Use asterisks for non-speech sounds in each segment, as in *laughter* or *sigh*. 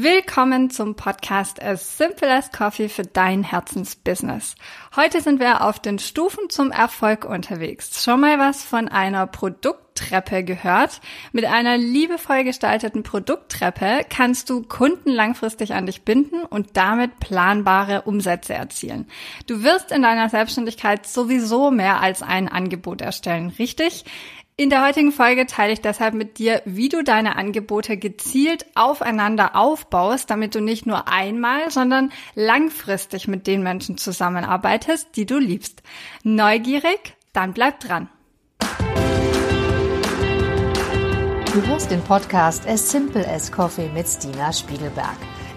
Willkommen zum Podcast As Simple as Coffee für dein Herzensbusiness. Heute sind wir auf den Stufen zum Erfolg unterwegs. Schon mal was von einer Produkttreppe gehört? Mit einer liebevoll gestalteten Produkttreppe kannst du Kunden langfristig an dich binden und damit planbare Umsätze erzielen. Du wirst in deiner Selbstständigkeit sowieso mehr als ein Angebot erstellen, richtig? In der heutigen Folge teile ich deshalb mit dir, wie du deine Angebote gezielt aufeinander aufbaust, damit du nicht nur einmal, sondern langfristig mit den Menschen zusammenarbeitest, die du liebst. Neugierig? Dann bleib dran. Du hörst den Podcast As Simple as Coffee mit Stina Spiegelberg.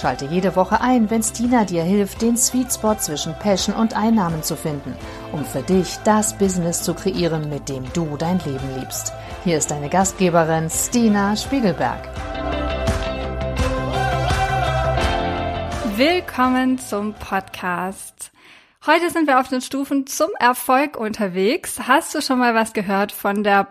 Schalte jede Woche ein, wenn Stina dir hilft, den Sweet Spot zwischen Passion und Einnahmen zu finden, um für dich das Business zu kreieren, mit dem du dein Leben liebst. Hier ist deine Gastgeberin Stina Spiegelberg. Willkommen zum Podcast. Heute sind wir auf den Stufen zum Erfolg unterwegs. Hast du schon mal was gehört von der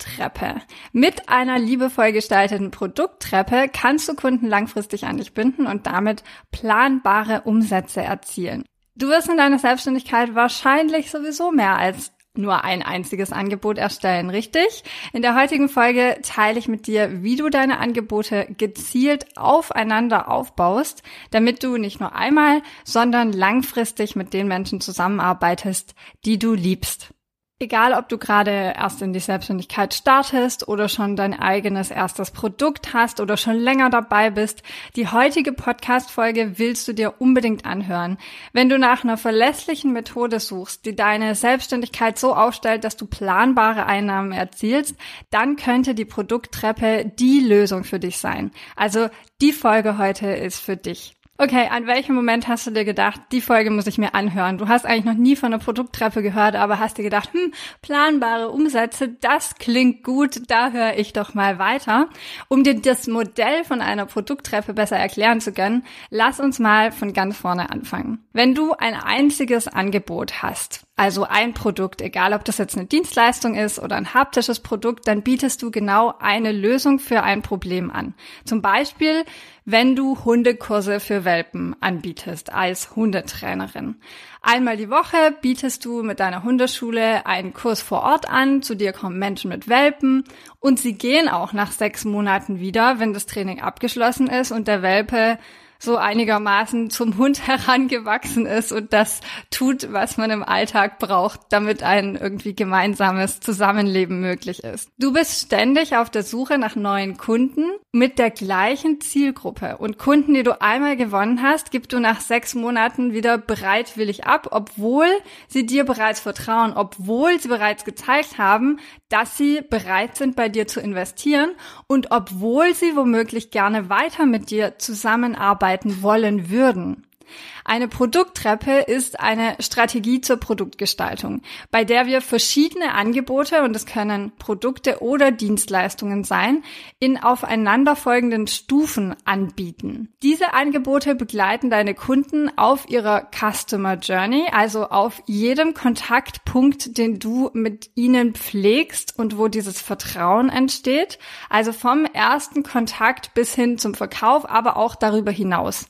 Produkttreppe? Mit einer liebevoll gestalteten Produkttreppe kannst du Kunden langfristig an dich binden und damit planbare Umsätze erzielen. Du wirst in deiner Selbstständigkeit wahrscheinlich sowieso mehr als nur ein einziges Angebot erstellen, richtig? In der heutigen Folge teile ich mit dir, wie du deine Angebote gezielt aufeinander aufbaust, damit du nicht nur einmal, sondern langfristig mit den Menschen zusammenarbeitest, die du liebst. Egal, ob du gerade erst in die Selbstständigkeit startest oder schon dein eigenes erstes Produkt hast oder schon länger dabei bist, die heutige Podcast-Folge willst du dir unbedingt anhören. Wenn du nach einer verlässlichen Methode suchst, die deine Selbstständigkeit so aufstellt, dass du planbare Einnahmen erzielst, dann könnte die Produkttreppe die Lösung für dich sein. Also die Folge heute ist für dich. Okay, an welchem Moment hast du dir gedacht, die Folge muss ich mir anhören? Du hast eigentlich noch nie von einer Produkttreppe gehört, aber hast dir gedacht, hm, planbare Umsätze, das klingt gut, da höre ich doch mal weiter. Um dir das Modell von einer Produkttreppe besser erklären zu können, lass uns mal von ganz vorne anfangen. Wenn du ein einziges Angebot hast, also ein Produkt, egal ob das jetzt eine Dienstleistung ist oder ein haptisches Produkt, dann bietest du genau eine Lösung für ein Problem an. Zum Beispiel, wenn du Hundekurse für Welpen anbietest als Hundetrainerin. Einmal die Woche bietest du mit deiner Hundeschule einen Kurs vor Ort an, zu dir kommen Menschen mit Welpen und sie gehen auch nach sechs Monaten wieder, wenn das Training abgeschlossen ist und der Welpe so einigermaßen zum Hund *laughs* herangewachsen ist und das tut, was man im Alltag braucht, damit ein irgendwie gemeinsames Zusammenleben möglich ist. Du bist ständig auf der Suche nach neuen Kunden mit der gleichen Zielgruppe und Kunden, die du einmal gewonnen hast, gibst du nach sechs Monaten wieder bereitwillig ab, obwohl sie dir bereits vertrauen, obwohl sie bereits gezeigt haben, dass sie bereit sind, bei dir zu investieren und obwohl sie womöglich gerne weiter mit dir zusammenarbeiten wollen würden. Eine Produkttreppe ist eine Strategie zur Produktgestaltung, bei der wir verschiedene Angebote, und es können Produkte oder Dienstleistungen sein, in aufeinanderfolgenden Stufen anbieten. Diese Angebote begleiten deine Kunden auf ihrer Customer Journey, also auf jedem Kontaktpunkt, den du mit ihnen pflegst und wo dieses Vertrauen entsteht, also vom ersten Kontakt bis hin zum Verkauf, aber auch darüber hinaus.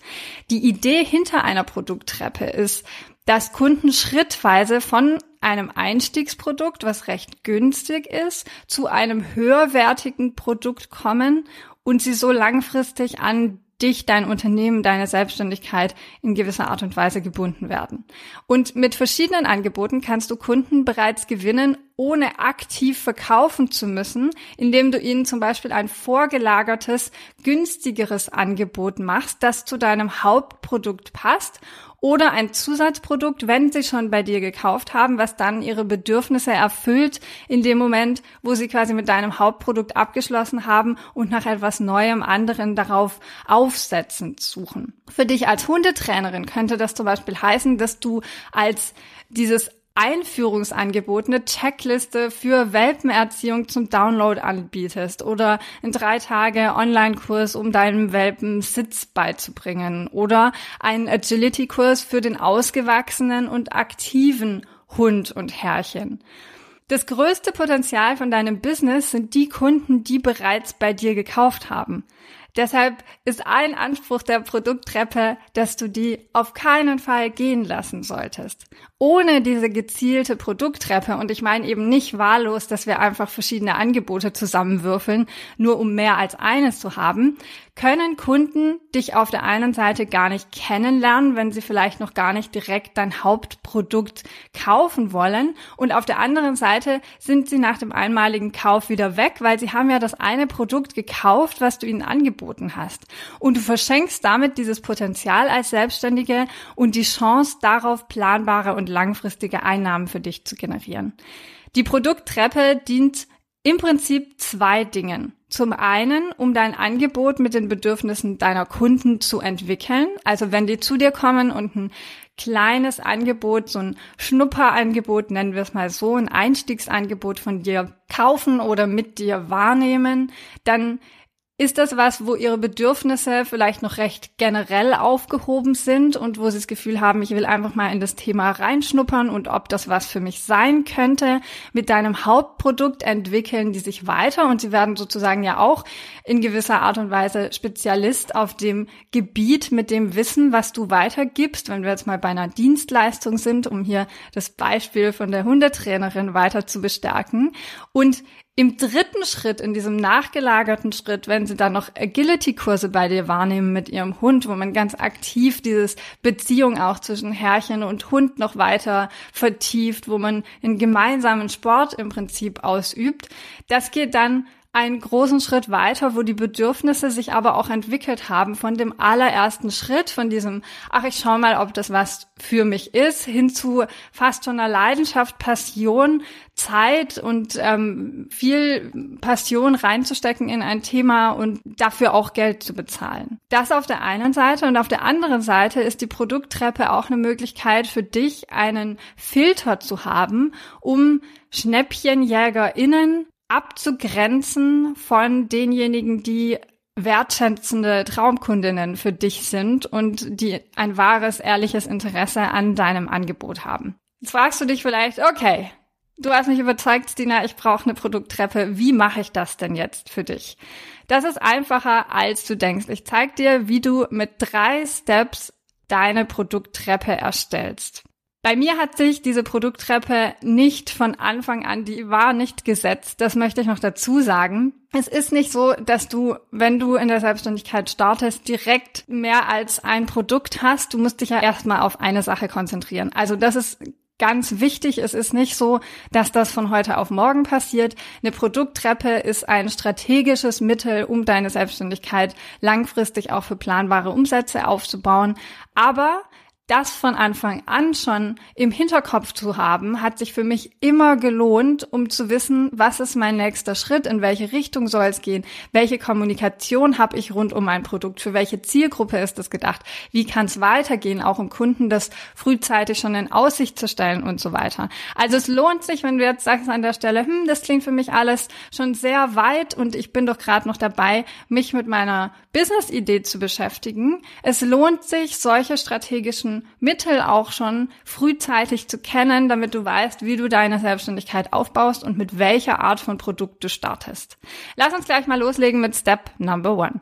Die Idee hinter einer Produkttreppe ist, dass Kunden schrittweise von einem Einstiegsprodukt, was recht günstig ist, zu einem höherwertigen Produkt kommen und sie so langfristig an dich, dein Unternehmen, deine Selbstständigkeit in gewisser Art und Weise gebunden werden. Und mit verschiedenen Angeboten kannst du Kunden bereits gewinnen, ohne aktiv verkaufen zu müssen, indem du ihnen zum Beispiel ein vorgelagertes, günstigeres Angebot machst, das zu deinem Hauptprodukt passt oder ein Zusatzprodukt, wenn sie schon bei dir gekauft haben, was dann ihre Bedürfnisse erfüllt in dem Moment, wo sie quasi mit deinem Hauptprodukt abgeschlossen haben und nach etwas Neuem anderen darauf aufsetzend suchen. Für dich als Hundetrainerin könnte das zum Beispiel heißen, dass du als dieses Einführungsangebot, eine Checkliste für Welpenerziehung zum Download anbietest oder ein drei Tage Online-Kurs, um deinem Welpen Sitz beizubringen oder einen Agility-Kurs für den ausgewachsenen und aktiven Hund und Herrchen. Das größte Potenzial von deinem Business sind die Kunden, die bereits bei dir gekauft haben. Deshalb ist ein Anspruch der Produkttreppe, dass du die auf keinen Fall gehen lassen solltest. Ohne diese gezielte Produkttreppe, und ich meine eben nicht wahllos, dass wir einfach verschiedene Angebote zusammenwürfeln, nur um mehr als eines zu haben, können Kunden dich auf der einen Seite gar nicht kennenlernen, wenn sie vielleicht noch gar nicht direkt dein Hauptprodukt kaufen wollen. Und auf der anderen Seite sind sie nach dem einmaligen Kauf wieder weg, weil sie haben ja das eine Produkt gekauft, was du ihnen angeboten hast. Und du verschenkst damit dieses Potenzial als Selbstständige und die Chance darauf, planbare und langfristige Einnahmen für dich zu generieren. Die Produkttreppe dient im Prinzip zwei Dingen. Zum einen, um dein Angebot mit den Bedürfnissen deiner Kunden zu entwickeln. Also wenn die zu dir kommen und ein kleines Angebot, so ein Schnupperangebot, nennen wir es mal so, ein Einstiegsangebot von dir kaufen oder mit dir wahrnehmen, dann ist das was, wo ihre Bedürfnisse vielleicht noch recht generell aufgehoben sind und wo sie das Gefühl haben, ich will einfach mal in das Thema reinschnuppern und ob das was für mich sein könnte? Mit deinem Hauptprodukt entwickeln die sich weiter und sie werden sozusagen ja auch in gewisser Art und Weise Spezialist auf dem Gebiet mit dem Wissen, was du weitergibst. Wenn wir jetzt mal bei einer Dienstleistung sind, um hier das Beispiel von der Hundetrainerin weiter zu bestärken. Und im dritten Schritt, in diesem nachgelagerten Schritt, wenn sie dann noch Agility-Kurse bei dir wahrnehmen mit ihrem Hund, wo man ganz aktiv dieses Beziehung auch zwischen Herrchen und Hund noch weiter vertieft, wo man einen gemeinsamen Sport im Prinzip ausübt, das geht dann einen großen Schritt weiter, wo die Bedürfnisse sich aber auch entwickelt haben von dem allerersten Schritt, von diesem, ach, ich schau mal, ob das was für mich ist, hin zu fast schon einer Leidenschaft, Passion, Zeit und ähm, viel Passion reinzustecken in ein Thema und dafür auch Geld zu bezahlen. Das auf der einen Seite und auf der anderen Seite ist die Produkttreppe auch eine Möglichkeit für dich, einen Filter zu haben, um SchnäppchenjägerInnen abzugrenzen von denjenigen, die wertschätzende Traumkundinnen für dich sind und die ein wahres, ehrliches Interesse an deinem Angebot haben. Jetzt fragst du dich vielleicht, okay, du hast mich überzeugt, Stina, ich brauche eine Produkttreppe. Wie mache ich das denn jetzt für dich? Das ist einfacher, als du denkst. Ich zeige dir, wie du mit drei Steps deine Produkttreppe erstellst. Bei mir hat sich diese Produkttreppe nicht von Anfang an, die war nicht gesetzt. Das möchte ich noch dazu sagen. Es ist nicht so, dass du, wenn du in der Selbstständigkeit startest, direkt mehr als ein Produkt hast. Du musst dich ja erstmal auf eine Sache konzentrieren. Also das ist ganz wichtig. Es ist nicht so, dass das von heute auf morgen passiert. Eine Produkttreppe ist ein strategisches Mittel, um deine Selbstständigkeit langfristig auch für planbare Umsätze aufzubauen. Aber das von Anfang an schon im Hinterkopf zu haben, hat sich für mich immer gelohnt, um zu wissen, was ist mein nächster Schritt, in welche Richtung soll es gehen, welche Kommunikation habe ich rund um mein Produkt, für welche Zielgruppe ist es gedacht, wie kann es weitergehen, auch um Kunden das frühzeitig schon in Aussicht zu stellen und so weiter. Also es lohnt sich, wenn du jetzt sagst an der Stelle, hm, das klingt für mich alles schon sehr weit und ich bin doch gerade noch dabei, mich mit meiner Business-Idee zu beschäftigen. Es lohnt sich, solche strategischen Mittel auch schon frühzeitig zu kennen, damit du weißt, wie du deine Selbstständigkeit aufbaust und mit welcher Art von Produkt du startest. Lass uns gleich mal loslegen mit Step Number One.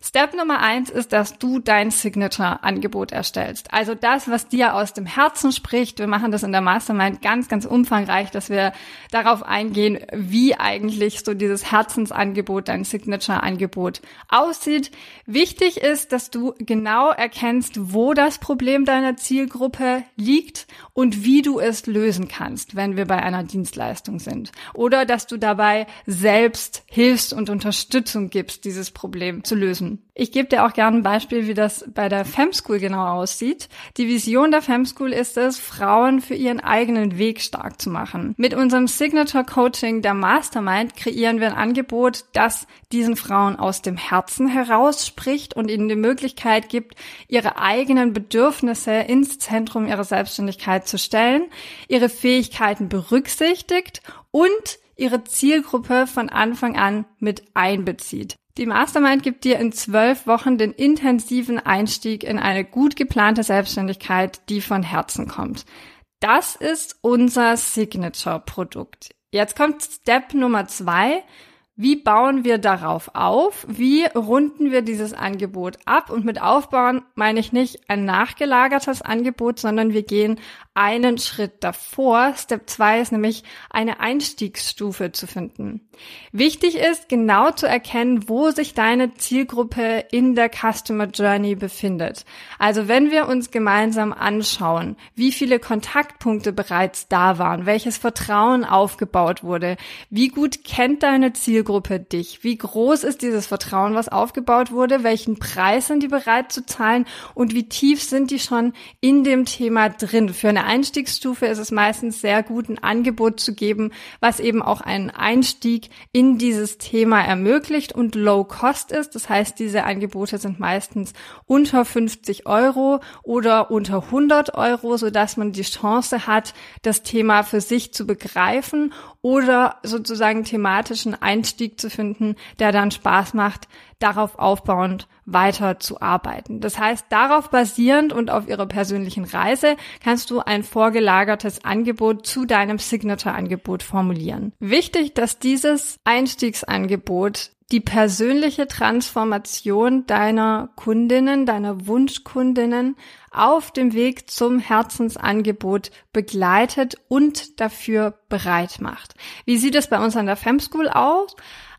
Step Nummer eins ist, dass du dein Signature-Angebot erstellst. Also das, was dir aus dem Herzen spricht. Wir machen das in der Mastermind ganz, ganz umfangreich, dass wir darauf eingehen, wie eigentlich so dieses Herzensangebot, dein Signature-Angebot aussieht. Wichtig ist, dass du genau erkennst, wo das Problem deiner Zielgruppe liegt und wie du es lösen kannst, wenn wir bei einer Dienstleistung sind. Oder dass du dabei selbst hilfst und Unterstützung gibst, dieses Problem zu lösen wünschen. Ich gebe dir auch gerne ein Beispiel, wie das bei der Femschool genau aussieht. Die Vision der Femschool ist es, Frauen für ihren eigenen Weg stark zu machen. Mit unserem Signature Coaching der Mastermind kreieren wir ein Angebot, das diesen Frauen aus dem Herzen heraus spricht und ihnen die Möglichkeit gibt, ihre eigenen Bedürfnisse ins Zentrum ihrer Selbstständigkeit zu stellen, ihre Fähigkeiten berücksichtigt und ihre Zielgruppe von Anfang an mit einbezieht. Die Mastermind gibt dir in zwölf Wochen den intensiven Einstieg in eine gut geplante Selbstständigkeit, die von Herzen kommt. Das ist unser Signature-Produkt. Jetzt kommt Step Nummer zwei. Wie bauen wir darauf auf? Wie runden wir dieses Angebot ab? Und mit aufbauen meine ich nicht ein nachgelagertes Angebot, sondern wir gehen einen Schritt davor. Step 2 ist nämlich eine Einstiegsstufe zu finden. Wichtig ist genau zu erkennen, wo sich deine Zielgruppe in der Customer Journey befindet. Also wenn wir uns gemeinsam anschauen, wie viele Kontaktpunkte bereits da waren, welches Vertrauen aufgebaut wurde, wie gut kennt deine Zielgruppe dich, wie groß ist dieses Vertrauen, was aufgebaut wurde, welchen Preis sind die bereit zu zahlen? Und wie tief sind die schon in dem Thema drin? Für eine Einstiegsstufe ist es meistens sehr gut, ein Angebot zu geben, was eben auch einen Einstieg in dieses Thema ermöglicht und low cost ist. Das heißt, diese Angebote sind meistens unter 50 Euro oder unter 100 Euro, so dass man die Chance hat, das Thema für sich zu begreifen oder sozusagen thematischen Einstieg zu finden, der dann Spaß macht, darauf aufbauend weiter zu arbeiten. Das heißt, darauf basierend und auf ihrer persönlichen Reise kannst du ein vorgelagertes Angebot zu deinem Signature-Angebot formulieren. Wichtig, dass dieses Einstiegsangebot die persönliche Transformation deiner Kundinnen, deiner Wunschkundinnen auf dem Weg zum Herzensangebot begleitet und dafür bereit macht. Wie sieht es bei uns an der Femschool aus?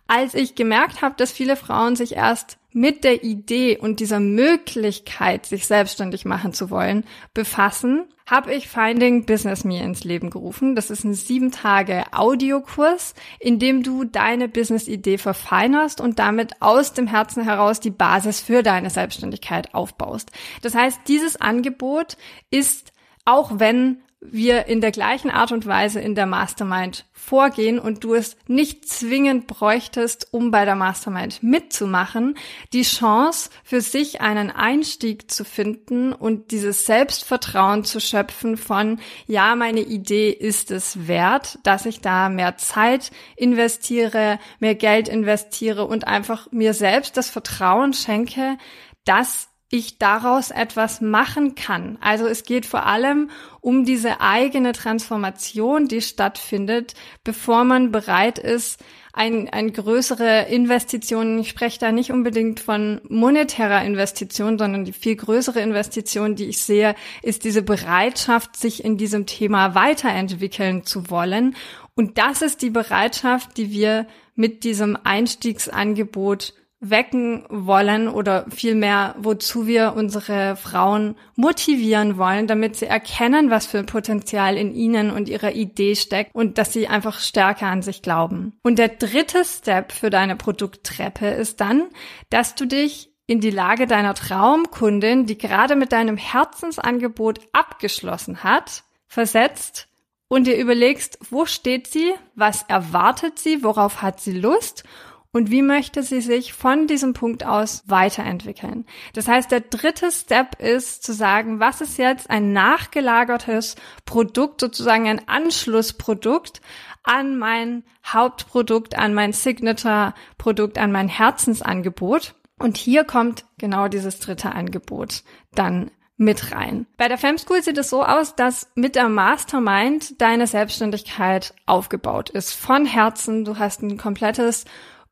als ich gemerkt habe, dass viele Frauen sich erst mit der Idee und dieser Möglichkeit, sich selbstständig machen zu wollen, befassen, habe ich Finding Business Me ins Leben gerufen. Das ist ein sieben Tage Audiokurs, in dem du deine Business-Idee verfeinerst und damit aus dem Herzen heraus die Basis für deine Selbstständigkeit aufbaust. Das heißt, dieses Angebot ist, auch wenn wir in der gleichen Art und Weise in der Mastermind vorgehen und du es nicht zwingend bräuchtest, um bei der Mastermind mitzumachen, die Chance für sich einen Einstieg zu finden und dieses Selbstvertrauen zu schöpfen von, ja, meine Idee ist es wert, dass ich da mehr Zeit investiere, mehr Geld investiere und einfach mir selbst das Vertrauen schenke, dass ich daraus etwas machen kann. Also es geht vor allem um diese eigene Transformation, die stattfindet, bevor man bereit ist, ein, ein größere Investition, ich spreche da nicht unbedingt von monetärer Investition, sondern die viel größere Investition, die ich sehe, ist diese Bereitschaft, sich in diesem Thema weiterentwickeln zu wollen. Und das ist die Bereitschaft, die wir mit diesem Einstiegsangebot wecken wollen oder vielmehr, wozu wir unsere Frauen motivieren wollen, damit sie erkennen, was für ein Potenzial in ihnen und ihrer Idee steckt und dass sie einfach stärker an sich glauben. Und der dritte Step für deine Produkttreppe ist dann, dass du dich in die Lage deiner Traumkundin, die gerade mit deinem Herzensangebot abgeschlossen hat, versetzt und dir überlegst, wo steht sie, was erwartet sie, worauf hat sie Lust und wie möchte sie sich von diesem Punkt aus weiterentwickeln. Das heißt, der dritte Step ist zu sagen, was ist jetzt ein nachgelagertes Produkt, sozusagen ein Anschlussprodukt an mein Hauptprodukt, an mein Signature-Produkt, an mein Herzensangebot. Und hier kommt genau dieses dritte Angebot dann mit rein. Bei der Femschool sieht es so aus, dass mit der Mastermind deine Selbstständigkeit aufgebaut ist. Von Herzen, du hast ein komplettes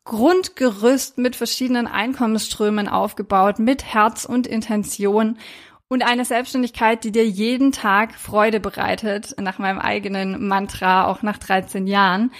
Grundgerüst mit verschiedenen Einkommensströmen aufgebaut, mit Herz und Intention und eine Selbstständigkeit, die dir jeden Tag Freude bereitet, nach meinem eigenen Mantra, auch nach 13 Jahren.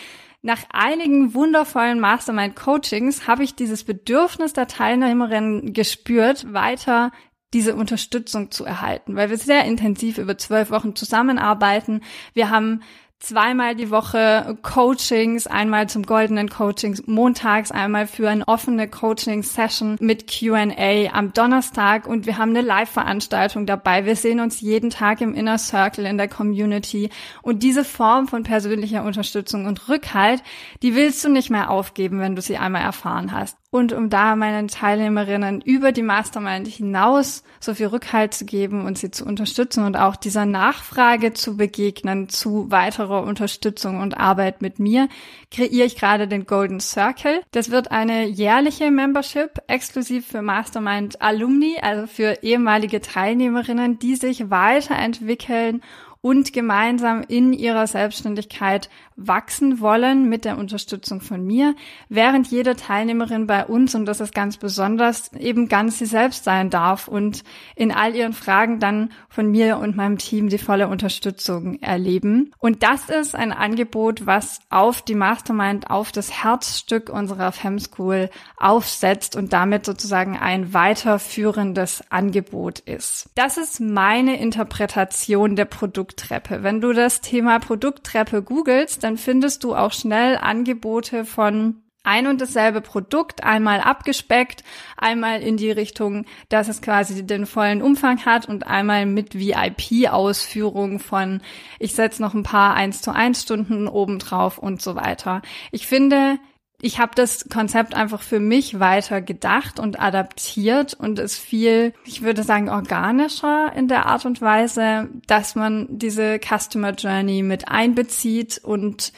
Nach einigen wundervollen Mastermind-Coachings habe ich dieses Bedürfnis der Teilnehmerinnen gespürt, weiter diese Unterstützung zu erhalten, weil wir sehr intensiv über zwölf Wochen zusammenarbeiten. Wir haben zweimal die Woche Coachings, einmal zum goldenen Coaching montags, einmal für eine offene Coaching-Session mit Q&A am Donnerstag und wir haben eine Live-Veranstaltung dabei. Wir sehen uns jeden Tag im Inner Circle in der Community und diese Form von persönlicher Unterstützung und Rückhalt, die willst du nicht mehr aufgeben, wenn du sie einmal erfahren hast. Und um da meinen Teilnehmerinnen über die Mastermind hinaus so viel Rückhalt zu geben und sie zu unterstützen und auch dieser Nachfrage zu begegnen zu weiterer Unterstützung und Arbeit mit mir, kreiere ich gerade den Golden Circle. Das wird eine jährliche Membership exklusiv für Mastermind Alumni, also für ehemalige Teilnehmerinnen, die sich weiterentwickeln und gemeinsam in ihrer Selbstständigkeit wachsen wollen mit der Unterstützung von mir, während jede Teilnehmerin bei uns, und das ist ganz besonders, eben ganz sie selbst sein darf und in all ihren Fragen dann von mir und meinem Team die volle Unterstützung erleben. Und das ist ein Angebot, was auf die Mastermind, auf das Herzstück unserer Fem School aufsetzt und damit sozusagen ein weiterführendes Angebot ist. Das ist meine Interpretation der Produkttreppe. Wenn du das Thema Produkttreppe googelst, dann findest du auch schnell Angebote von ein und dasselbe Produkt, einmal abgespeckt, einmal in die Richtung, dass es quasi den vollen Umfang hat und einmal mit VIP-Ausführung von, ich setze noch ein paar 1 zu 1 Stunden obendrauf und so weiter. Ich finde, ich habe das Konzept einfach für mich weiter gedacht und adaptiert und ist viel, ich würde sagen, organischer in der Art und Weise, dass man diese Customer Journey mit einbezieht und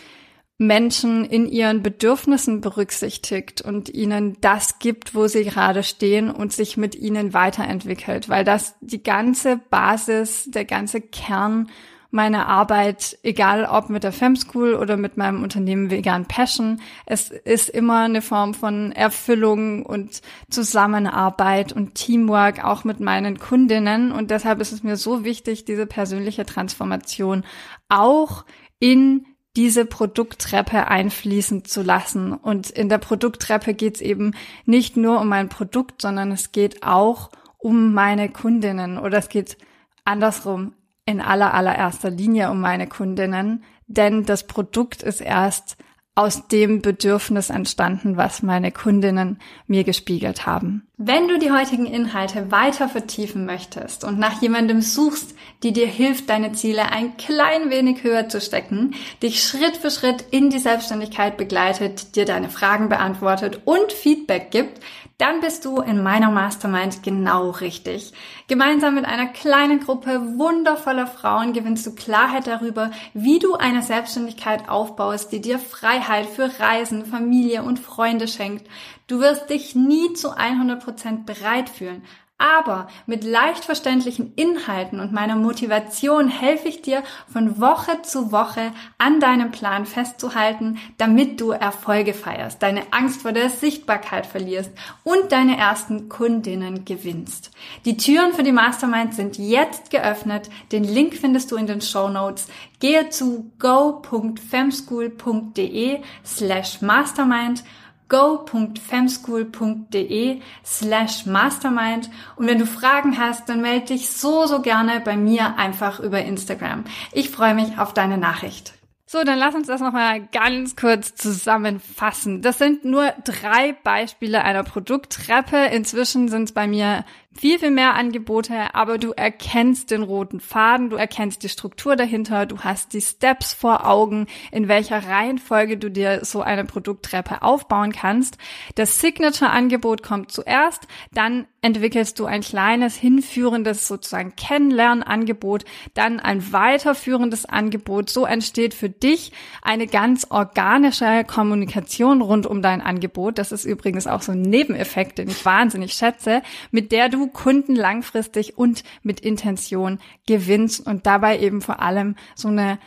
Menschen in ihren Bedürfnissen berücksichtigt und ihnen das gibt, wo sie gerade stehen und sich mit ihnen weiterentwickelt, weil das die ganze Basis, der ganze Kern meine Arbeit, egal ob mit der Fem School oder mit meinem Unternehmen Vegan Passion. Es ist immer eine Form von Erfüllung und Zusammenarbeit und Teamwork auch mit meinen Kundinnen. Und deshalb ist es mir so wichtig, diese persönliche Transformation auch in diese Produkttreppe einfließen zu lassen. Und in der Produkttreppe geht es eben nicht nur um mein Produkt, sondern es geht auch um meine Kundinnen oder es geht andersrum in aller allererster Linie um meine Kundinnen, denn das Produkt ist erst aus dem Bedürfnis entstanden, was meine Kundinnen mir gespiegelt haben. Wenn du die heutigen Inhalte weiter vertiefen möchtest und nach jemandem suchst, die dir hilft, deine Ziele ein klein wenig höher zu stecken, dich Schritt für Schritt in die Selbstständigkeit begleitet, dir deine Fragen beantwortet und Feedback gibt, dann bist du in meiner Mastermind genau richtig. Gemeinsam mit einer kleinen Gruppe wundervoller Frauen gewinnst du Klarheit darüber, wie du eine Selbstständigkeit aufbaust, die dir Freiheit für Reisen, Familie und Freunde schenkt. Du wirst dich nie zu 100% bereit fühlen, aber mit leicht verständlichen Inhalten und meiner Motivation helfe ich dir von Woche zu Woche an deinem Plan festzuhalten, damit du Erfolge feierst, deine Angst vor der Sichtbarkeit verlierst und deine ersten Kundinnen gewinnst. Die Türen für die Mastermind sind jetzt geöffnet. Den Link findest du in den Show Notes. Gehe zu go.femschool.de slash mastermind go.femschool.de slash mastermind und wenn du Fragen hast, dann melde dich so, so gerne bei mir einfach über Instagram. Ich freue mich auf deine Nachricht. So, dann lass uns das nochmal ganz kurz zusammenfassen. Das sind nur drei Beispiele einer Produkttreppe. Inzwischen sind es bei mir viel, viel mehr Angebote, aber du erkennst den roten Faden, du erkennst die Struktur dahinter, du hast die Steps vor Augen, in welcher Reihenfolge du dir so eine Produkttreppe aufbauen kannst. Das Signature-Angebot kommt zuerst, dann entwickelst du ein kleines, hinführendes sozusagen Kennenlernangebot, dann ein weiterführendes Angebot. So entsteht für dich eine ganz organische Kommunikation rund um dein Angebot. Das ist übrigens auch so ein Nebeneffekt, den ich wahnsinnig schätze, mit der Kunden langfristig und mit Intention gewinnst und dabei eben vor allem so eine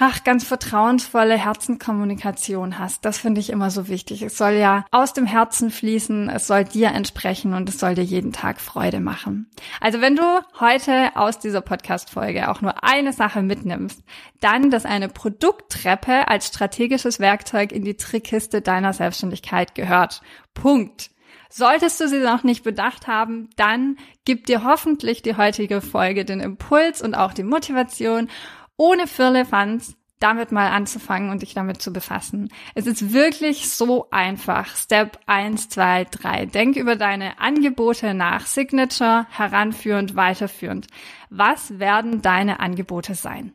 ach, ganz vertrauensvolle Herzenkommunikation hast. Das finde ich immer so wichtig. Es soll ja aus dem Herzen fließen, es soll dir entsprechen und es soll dir jeden Tag Freude machen. Also wenn du heute aus dieser Podcast-Folge auch nur eine Sache mitnimmst, dann, dass eine Produkttreppe als strategisches Werkzeug in die Trickkiste deiner Selbstständigkeit gehört. Punkt. Solltest du sie noch nicht bedacht haben, dann gibt dir hoffentlich die heutige Folge den Impuls und auch die Motivation, ohne Firlefanz damit mal anzufangen und dich damit zu befassen. Es ist wirklich so einfach. Step 1, 2, 3. Denk über deine Angebote nach. Signature, heranführend, weiterführend. Was werden deine Angebote sein?